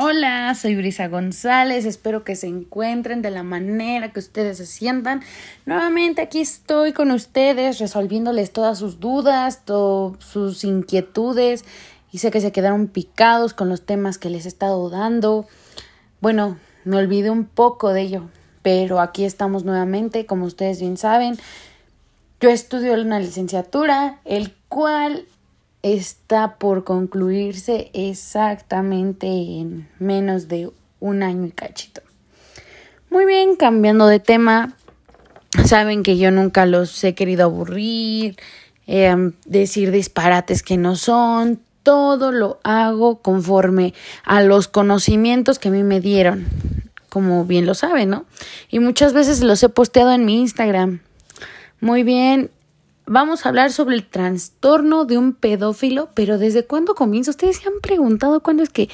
Hola, soy Brisa González, espero que se encuentren de la manera que ustedes se sientan. Nuevamente aquí estoy con ustedes resolviéndoles todas sus dudas, todas sus inquietudes y sé que se quedaron picados con los temas que les he estado dando. Bueno, me olvidé un poco de ello, pero aquí estamos nuevamente, como ustedes bien saben. Yo estudio una licenciatura, el cual está por concluirse exactamente en menos de un año y cachito. Muy bien, cambiando de tema, saben que yo nunca los he querido aburrir, em, decir disparates que no son, todo lo hago conforme a los conocimientos que a mí me dieron, como bien lo saben, ¿no? Y muchas veces los he posteado en mi Instagram. Muy bien, vamos a hablar sobre el trastorno de un pedófilo, pero ¿desde cuándo comienza? ¿Ustedes se han preguntado cuándo es que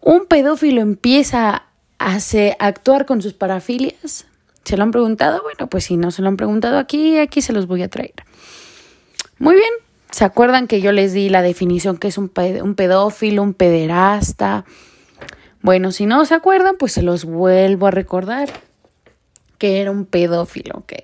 un pedófilo empieza a actuar con sus parafilias? ¿Se lo han preguntado? Bueno, pues si no se lo han preguntado aquí, aquí se los voy a traer. Muy bien, ¿se acuerdan que yo les di la definición que es un, un pedófilo, un pederasta? Bueno, si no se acuerdan, pues se los vuelvo a recordar que era un pedófilo, ok.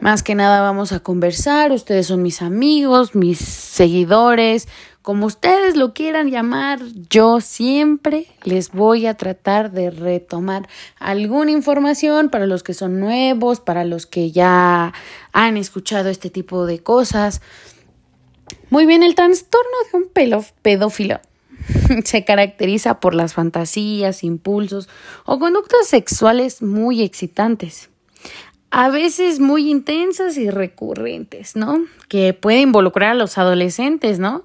Más que nada vamos a conversar, ustedes son mis amigos, mis seguidores, como ustedes lo quieran llamar, yo siempre les voy a tratar de retomar alguna información para los que son nuevos, para los que ya han escuchado este tipo de cosas. Muy bien, el trastorno de un pedófilo se caracteriza por las fantasías, impulsos o conductas sexuales muy excitantes a veces muy intensas y recurrentes, ¿no? Que puede involucrar a los adolescentes, ¿no?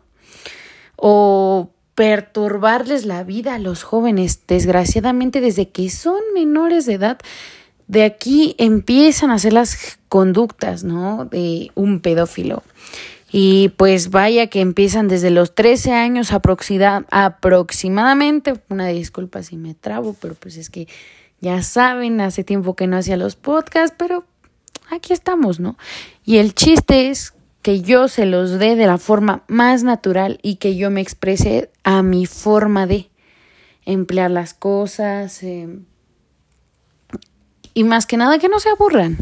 O perturbarles la vida a los jóvenes, desgraciadamente desde que son menores de edad, de aquí empiezan a hacer las conductas, ¿no? De un pedófilo. Y pues vaya que empiezan desde los 13 años aproximadamente, una disculpa si me trabo, pero pues es que ya saben, hace tiempo que no hacía los podcasts, pero aquí estamos, ¿no? Y el chiste es que yo se los dé de la forma más natural y que yo me exprese a mi forma de emplear las cosas em, y más que nada que no se aburran.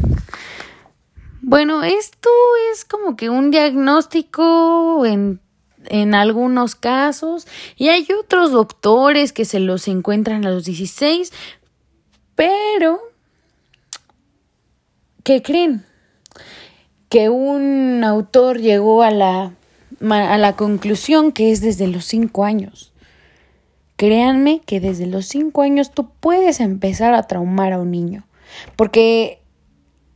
Bueno, esto es como que un diagnóstico en, en algunos casos y hay otros doctores que se los encuentran a los 16, pero, ¿qué creen? Que un autor llegó a la, a la conclusión que es desde los cinco años. Créanme que desde los cinco años tú puedes empezar a traumar a un niño, porque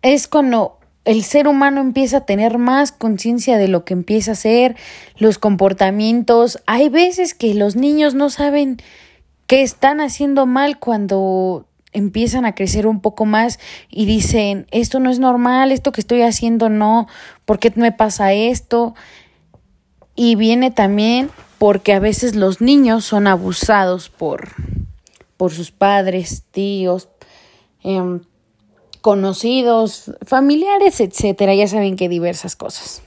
es cuando el ser humano empieza a tener más conciencia de lo que empieza a hacer, los comportamientos. Hay veces que los niños no saben qué están haciendo mal cuando empiezan a crecer un poco más y dicen, esto no es normal, esto que estoy haciendo no, ¿por qué me pasa esto? Y viene también porque a veces los niños son abusados por, por sus padres, tíos, em, conocidos, familiares, etcétera. Ya saben que diversas cosas.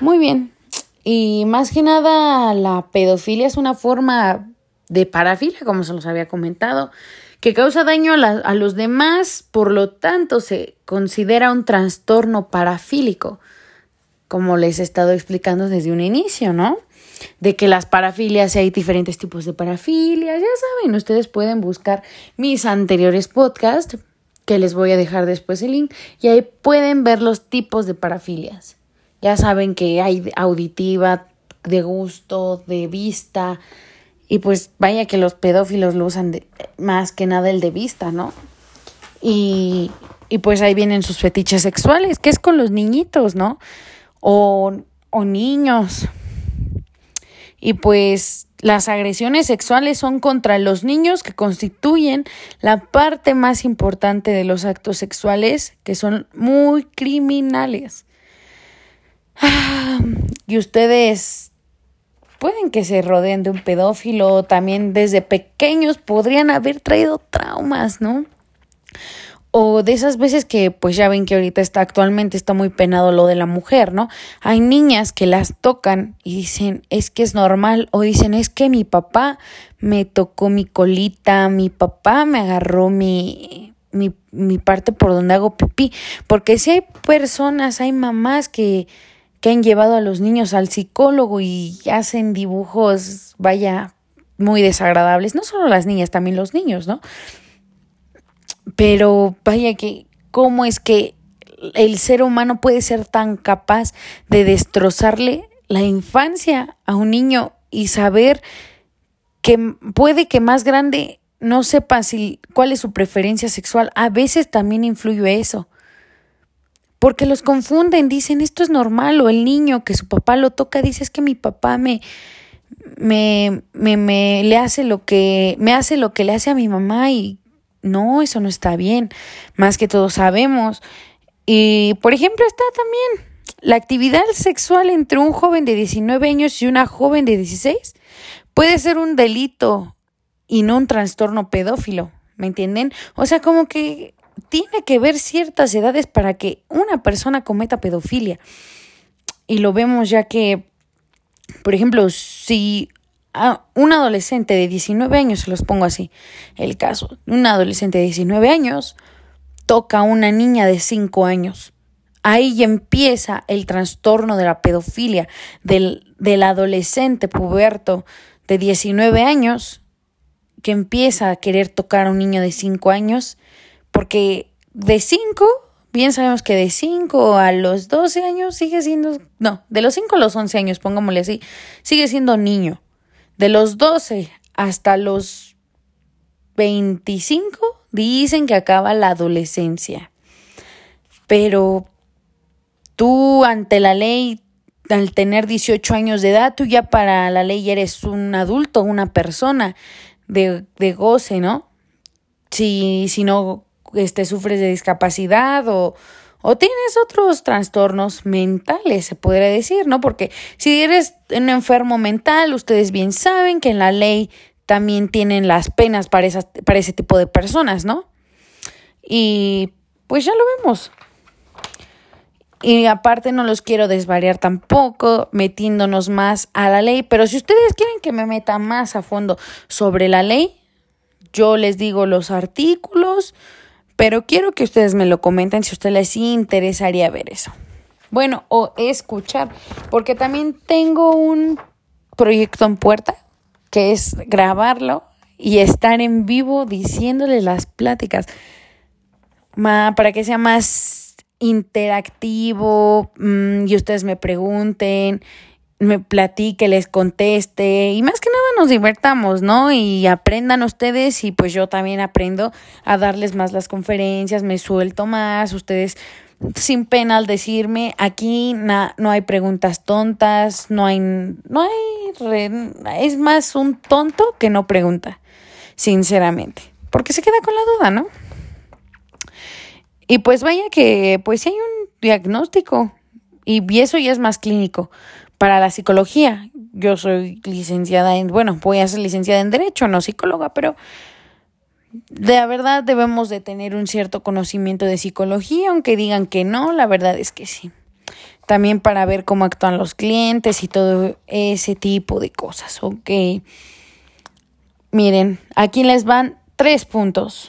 Muy bien. Y más que nada, la pedofilia es una forma de parafilia, como se los había comentado que causa daño a, los demás, por lo tanto se considera un trastorno parafílico, como les he estado explicando desde un inicio, ¿no? De que las parafilias, hay diferentes tipos de parafilias, ya saben, ustedes pueden buscar mis anteriores podcasts, que les voy a dejar después el link, y ahí pueden ver los tipos de parafilias. Ya saben que hay auditiva, de gusto, de vista, y pues vaya que los pedófilos lo usan más que nada el de vista, ¿no? Y, y pues ahí vienen sus fetiches sexuales, que es con los niñitos, ¿no? O, o niños. Y pues las agresiones sexuales son contra los niños que constituyen la parte más importante de los actos sexuales que son muy criminales. Ah, y ustedes pueden que se rodeen de un pedófilo, también desde pequeños podrían haber traído traumas, ¿no? O de esas veces que pues ya ven que ahorita está actualmente está muy penado lo de la mujer, ¿no? Hay niñas que las tocan y dicen es que es normal o dicen es que mi papá me tocó mi colita, mi papá me agarró mi, mi, mi parte por donde hago pipí. Porque si hay personas, hay mamás que, que han llevado a los niños al psicólogo y hacen dibujos, vaya, muy desagradables. No solo las niñas, también los niños, ¿no? Pero vaya que, ¿cómo es que el ser humano puede ser tan capaz de destrozarle la infancia a un niño y saber que puede que más grande no sepa si, cuál es su preferencia sexual? A veces también influye eso. Porque los confunden, dicen esto es normal, o el niño que su papá lo toca dice es que mi papá me, me, me, me le hace lo que, me hace lo que le hace a mi mamá y no, eso no está bien, más que todos sabemos. Y, por ejemplo, está también la actividad sexual entre un joven de 19 años y una joven de 16 puede ser un delito y no un trastorno pedófilo, ¿me entienden? O sea, como que tiene que ver ciertas edades para que una persona cometa pedofilia. Y lo vemos ya que, por ejemplo, si a un adolescente de 19 años, se los pongo así, el caso, un adolescente de 19 años toca a una niña de 5 años. Ahí empieza el trastorno de la pedofilia del, del adolescente puberto de 19 años que empieza a querer tocar a un niño de 5 años, porque de 5, bien sabemos que de 5 a los 12 años sigue siendo, no, de los 5 a los 11 años, pongámosle así, sigue siendo niño. De los 12 hasta los 25 dicen que acaba la adolescencia. Pero tú ante la ley, al tener 18 años de edad, tú ya para la ley eres un adulto, una persona de, de goce, ¿no? Si, si no este, sufres de discapacidad o, o tienes otros trastornos mentales, se podría decir, ¿no? Porque si eres un enfermo mental, ustedes bien saben que en la ley también tienen las penas para, esas, para ese tipo de personas, ¿no? Y pues ya lo vemos. Y aparte no los quiero desvariar tampoco, metiéndonos más a la ley, pero si ustedes quieren que me meta más a fondo sobre la ley, yo les digo los artículos, pero quiero que ustedes me lo comenten si a ustedes les interesaría ver eso. Bueno, o escuchar, porque también tengo un proyecto en puerta, que es grabarlo y estar en vivo diciéndoles las pláticas, para que sea más interactivo mm, y ustedes me pregunten me platique, les conteste y más que nada nos divertamos, ¿no? Y aprendan ustedes y pues yo también aprendo a darles más las conferencias, me suelto más, ustedes sin pena al decirme, aquí no hay preguntas tontas, no hay, no hay, es más un tonto que no pregunta, sinceramente, porque se queda con la duda, ¿no? Y pues vaya que, pues si hay un diagnóstico y eso ya es más clínico, para la psicología. Yo soy licenciada en, bueno, voy a ser licenciada en Derecho, no psicóloga, pero de verdad debemos de tener un cierto conocimiento de psicología, aunque digan que no, la verdad es que sí. También para ver cómo actúan los clientes y todo ese tipo de cosas, ok. Miren, aquí les van tres puntos.